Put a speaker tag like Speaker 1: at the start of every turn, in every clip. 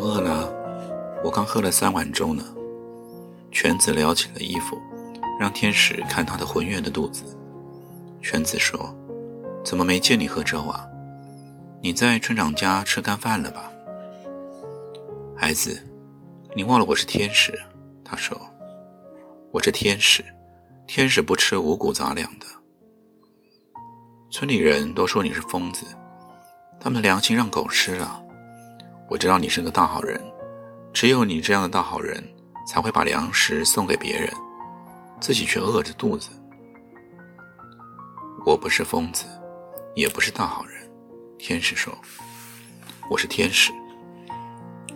Speaker 1: 饿了，我刚喝了三碗粥呢。犬子撩起了衣服，让天使看他的浑圆的肚子。犬子说：“怎么没见你喝粥啊？你在村长家吃干饭了吧？”孩子，你忘了我是天使。他说：“我是天使，天使不吃五谷杂粮的。”村里人都说你是疯子，他们的良心让狗吃了。我知道你是个大好人，只有你这样的大好人，才会把粮食送给别人，自己却饿着肚子。我不是疯子，也不是大好人。天使说：“我是天使。”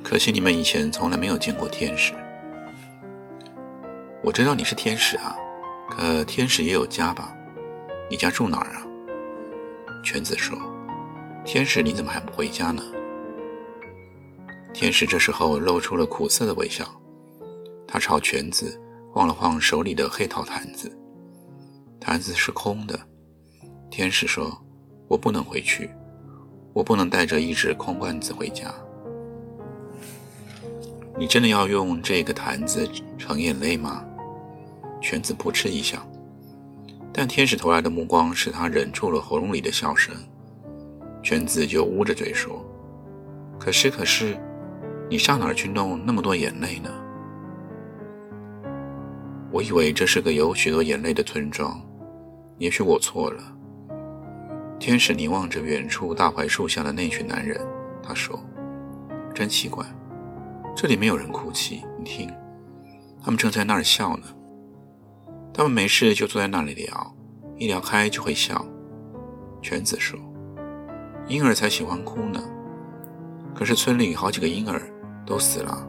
Speaker 1: 可惜你们以前从来没有见过天使。我知道你是天使啊，可天使也有家吧？你家住哪儿啊？犬子说：“天使，你怎么还不回家呢？”天使这时候露出了苦涩的微笑，他朝犬子晃了晃手里的黑陶坛子，坛子是空的。天使说：“我不能回去，我不能带着一只空罐子回家。你真的要用这个坛子盛眼泪吗？”犬子扑哧一笑，但天使投来的目光使他忍住了喉咙里的笑声。犬子就捂着嘴说：“可是，可是。”你上哪儿去弄那么多眼泪呢？我以为这是个有许多眼泪的村庄，也许我错了。天使凝望着远处大槐树下的那群男人，他说：“真奇怪，这里没有人哭泣。你听，他们正在那儿笑呢。他们没事就坐在那里聊，一聊开就会笑。”犬子说：“婴儿才喜欢哭呢，可是村里好几个婴儿。”都死了，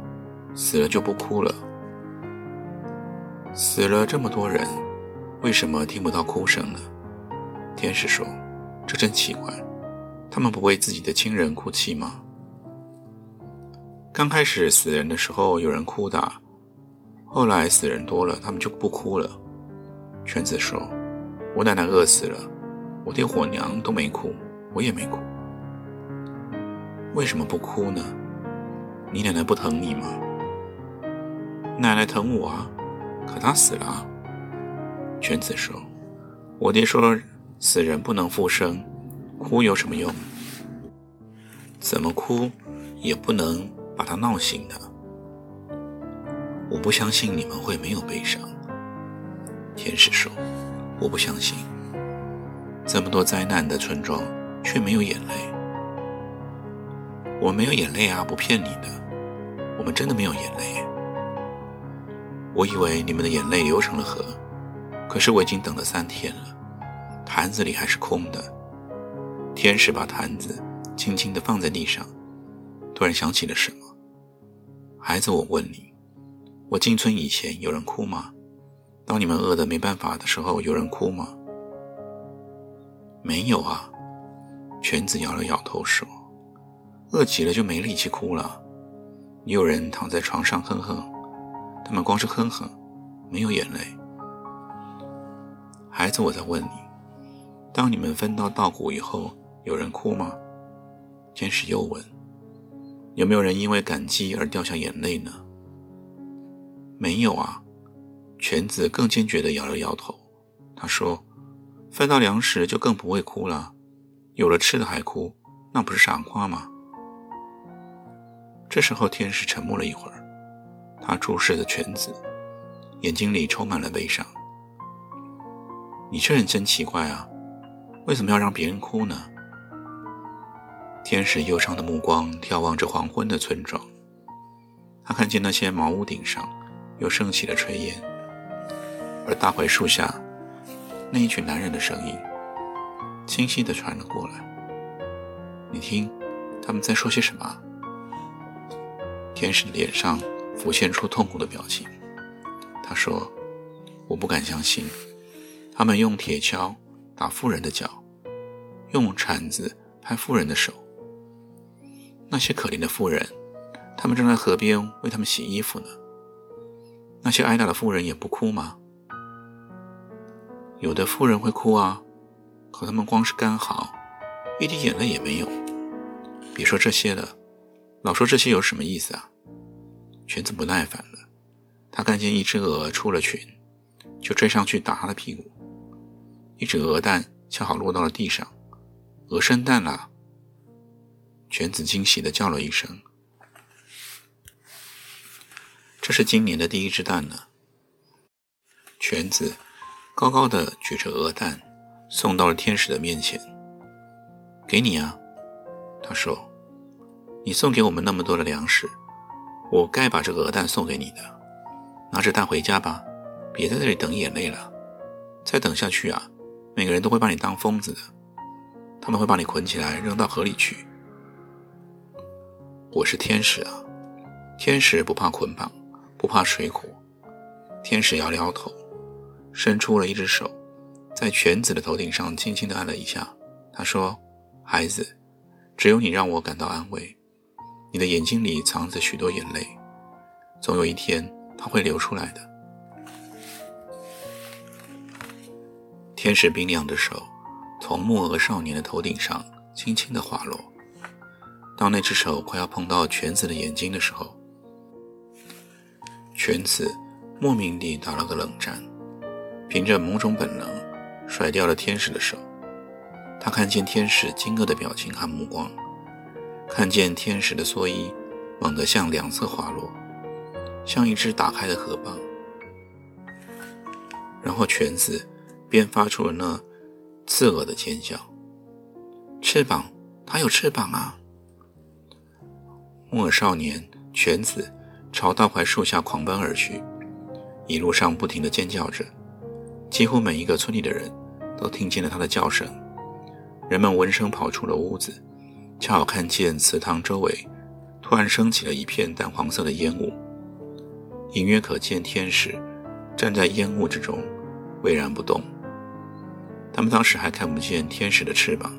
Speaker 1: 死了就不哭了。死了这么多人，为什么听不到哭声呢？天使说：“这真奇怪，他们不为自己的亲人哭泣吗？”刚开始死人的时候有人哭的，后来死人多了，他们就不哭了。犬子说：“我奶奶饿死了，我爹火娘都没哭，我也没哭。为什么不哭呢？”你奶奶不疼你吗？奶奶疼我啊，可她死了。犬子说：“我爹说死人不能复生，哭有什么用？怎么哭也不能把他闹醒的。我不相信你们会没有悲伤。”天使说：“我不相信，这么多灾难的村庄却没有眼泪。我没有眼泪啊，不骗你的。”我们真的没有眼泪。我以为你们的眼泪流成了河，可是我已经等了三天了，坛子里还是空的。天使把坛子轻轻地放在地上，突然想起了什么。孩子，我问你，我进村以前有人哭吗？当你们饿得没办法的时候，有人哭吗？没有啊。犬子摇了摇头说：“饿极了就没力气哭了。”也有人躺在床上哼哼，他们光是哼哼，没有眼泪。孩子，我在问你，当你们分到稻谷以后，有人哭吗？天使又问，有没有人因为感激而掉下眼泪呢？没有啊。犬子更坚决地摇了摇头，他说：“分到粮食就更不会哭了，有了吃的还哭，那不是傻瓜吗？”这时候，天使沉默了一会儿，他注视着犬子，眼睛里充满了悲伤。你这人真奇怪啊，为什么要让别人哭呢？天使忧伤的目光眺望着黄昏的村庄，他看见那些茅屋顶上又升起了炊烟，而大槐树下那一群男人的声音清晰地传了过来。你听，他们在说些什么？天使的脸上浮现出痛苦的表情。他说：“我不敢相信，他们用铁锹打妇人的脚，用铲子拍妇人的手。”那些可怜的妇人，他们正在河边为他们洗衣服呢。那些挨打的妇人也不哭吗？有的妇人会哭啊，可他们光是干嚎，一滴眼泪也没有。别说这些了，老说这些有什么意思啊？犬子不耐烦了，他看见一只鹅出了群，就追上去打它的屁股。一只鹅蛋恰好落到了地上，鹅生蛋了。犬子惊喜地叫了一声：“这是今年的第一只蛋呢。”犬子高高的举着鹅蛋，送到了天使的面前。“给你啊。”他说，“你送给我们那么多的粮食，我该把这个鹅蛋送给你的。拿着蛋回家吧，别在这里等眼泪了。再等下去啊，每个人都会把你当疯子的，他们会把你捆起来扔到河里去。”我是天使啊，天使不怕捆绑，不怕水火。天使摇了摇头，伸出了一只手，在犬子的头顶上轻轻地按了一下。他说：“孩子，只有你让我感到安慰。你的眼睛里藏着许多眼泪，总有一天它会流出来的。”天使冰凉的手从木鹅少年的头顶上轻轻地滑落。当那只手快要碰到犬子的眼睛的时候，犬子莫名地打了个冷战，凭着某种本能甩掉了天使的手。他看见天使惊愕的表情和目光，看见天使的蓑衣猛地向两侧滑落，像一只打开的河蚌。然后犬子便发出了那刺耳的尖叫：“翅膀，它有翅膀啊！”木偶少年犬子朝大槐树下狂奔而去，一路上不停地尖叫着，几乎每一个村里的人都听见了他的叫声。人们闻声跑出了屋子，恰好看见祠堂周围突然升起了一片淡黄色的烟雾，隐约可见天使站在烟雾之中，巍然不动。他们当时还看不见天使的翅膀，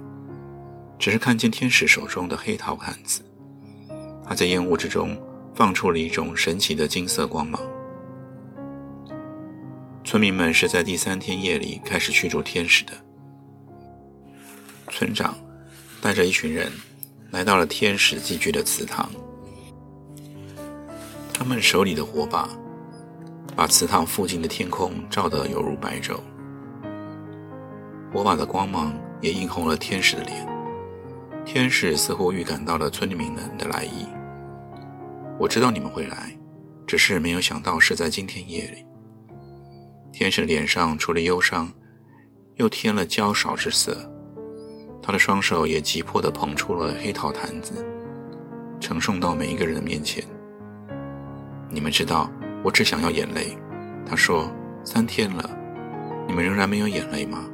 Speaker 1: 只是看见天使手中的黑桃杆子。他在烟雾之中放出了一种神奇的金色光芒。村民们是在第三天夜里开始驱逐天使的。村长带着一群人来到了天使寄居的祠堂，他们手里的火把把祠堂附近的天空照得犹如白昼，火把的光芒也映红了天使的脸。天使似乎预感到了村民们的来意。我知道你们会来，只是没有想到是在今天夜里。天使脸上除了忧伤，又添了焦少之色。他的双手也急迫地捧出了黑桃坛子，呈送到每一个人的面前。你们知道，我只想要眼泪。他说：“三天了，你们仍然没有眼泪吗？”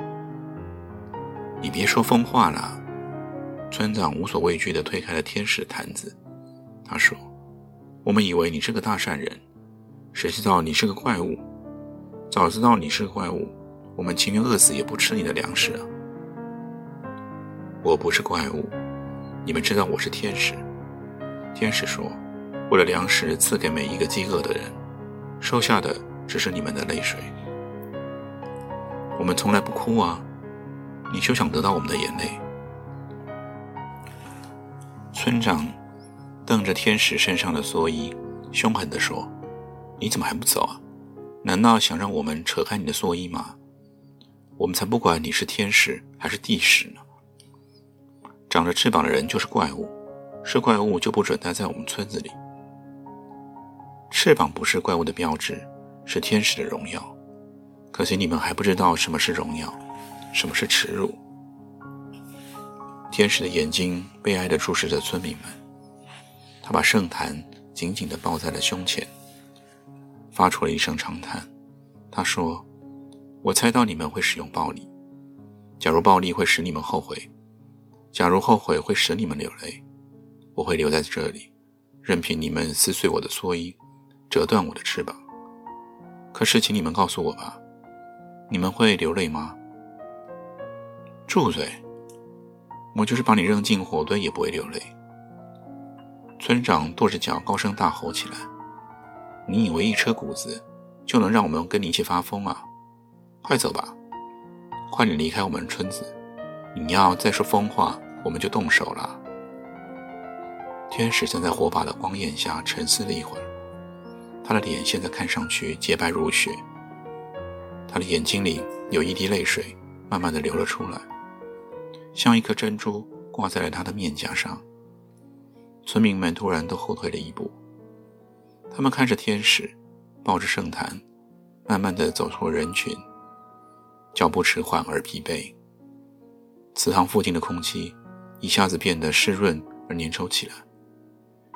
Speaker 1: 你别说疯话了。村长无所畏惧地推开了天使的坛子，他说：“我们以为你是个大善人，谁知道你是个怪物。早知道你是个怪物，我们情愿饿死也不吃你的粮食啊！”我不是怪物，你们知道我是天使。天使说：“为了粮食赐给每一个饥饿的人，收下的只是你们的泪水。我们从来不哭啊，你就想得到我们的眼泪。”村长瞪着天使身上的蓑衣，凶狠地说：“你怎么还不走啊？难道想让我们扯开你的蓑衣吗？我们才不管你是天使还是地使呢！长着翅膀的人就是怪物，是怪物就不准待在我们村子里。翅膀不是怪物的标志，是天使的荣耀。可惜你们还不知道什么是荣耀，什么是耻辱。”天使的眼睛悲哀地注视着村民们，他把圣坛紧紧地抱在了胸前，发出了一声长叹。他说：“我猜到你们会使用暴力。假如暴力会使你们后悔，假如后悔会使你们流泪，我会留在这里，任凭你们撕碎我的蓑衣，折断我的翅膀。可是，请你们告诉我吧，你们会流泪吗？”住嘴！我就是把你扔进火堆也不会流泪。村长跺着脚高声大吼起来：“你以为一车谷子就能让我们跟你一起发疯啊？快走吧，快点离开我们村子！你要再说疯话，我们就动手了。”天使站在火把的光焰下沉思了一会儿，他的脸现在看上去洁白如雪，他的眼睛里有一滴泪水慢慢的流了出来。像一颗珍珠挂在了他的面颊上。村民们突然都后退了一步，他们看着天使，抱着圣坛，慢慢的走出了人群，脚步迟缓而疲惫。祠堂附近的空气一下子变得湿润而粘稠起来，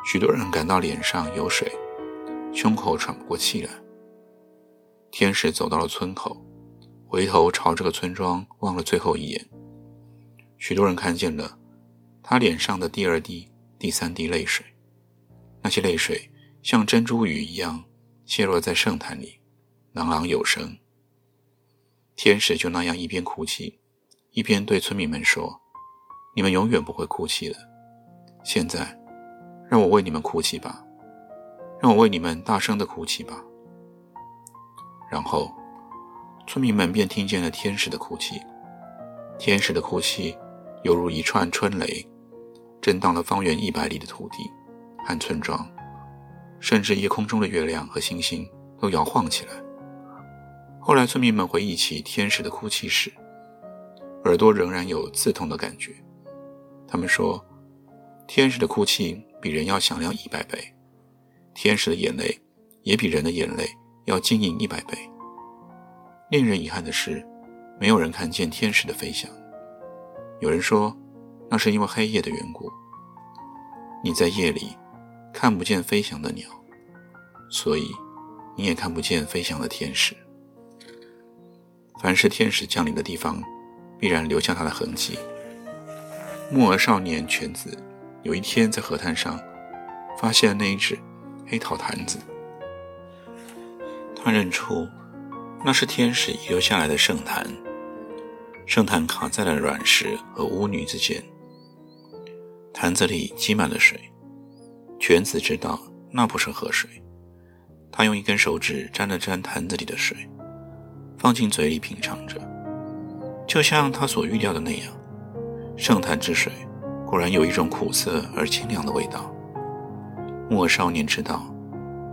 Speaker 1: 许多人感到脸上有水，胸口喘不过气来。天使走到了村口，回头朝这个村庄望了最后一眼。许多人看见了他脸上的第二滴、第三滴泪水，那些泪水像珍珠雨一样泻落在圣坛里，朗朗有声。天使就那样一边哭泣，一边对村民们说：“你们永远不会哭泣的。现在，让我为你们哭泣吧，让我为你们大声的哭泣吧。”然后，村民们便听见了天使的哭泣，天使的哭泣。犹如一串春雷，震荡了方圆一百里的土地和村庄，甚至夜空中的月亮和星星都摇晃起来。后来，村民们回忆起天使的哭泣时，耳朵仍然有刺痛的感觉。他们说，天使的哭泣比人要响亮一百倍，天使的眼泪也比人的眼泪要晶莹一百倍。令人遗憾的是，没有人看见天使的飞翔。有人说，那是因为黑夜的缘故。你在夜里看不见飞翔的鸟，所以你也看不见飞翔的天使。凡是天使降临的地方，必然留下他的痕迹。木鹅少年犬子有一天在河滩上发现了那一只黑陶坛子，他认出那是天使遗留下来的圣坛。圣坛卡在了卵石和巫女之间，坛子里积满了水。犬子知道那不是河水，他用一根手指沾了沾坛子里的水，放进嘴里品尝着，就像他所预料的那样，圣坛之水果然有一种苦涩而清凉的味道。莫少年知道，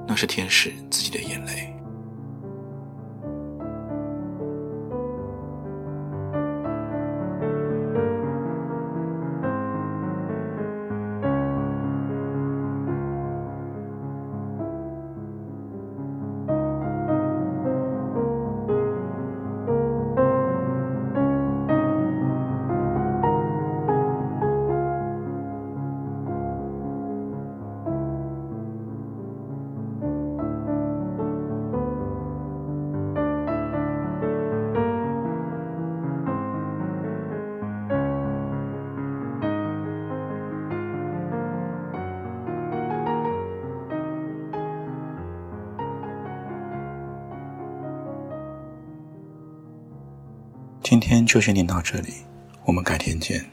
Speaker 1: 那是天使自己的眼泪。今天就先念到这里，我们改天见。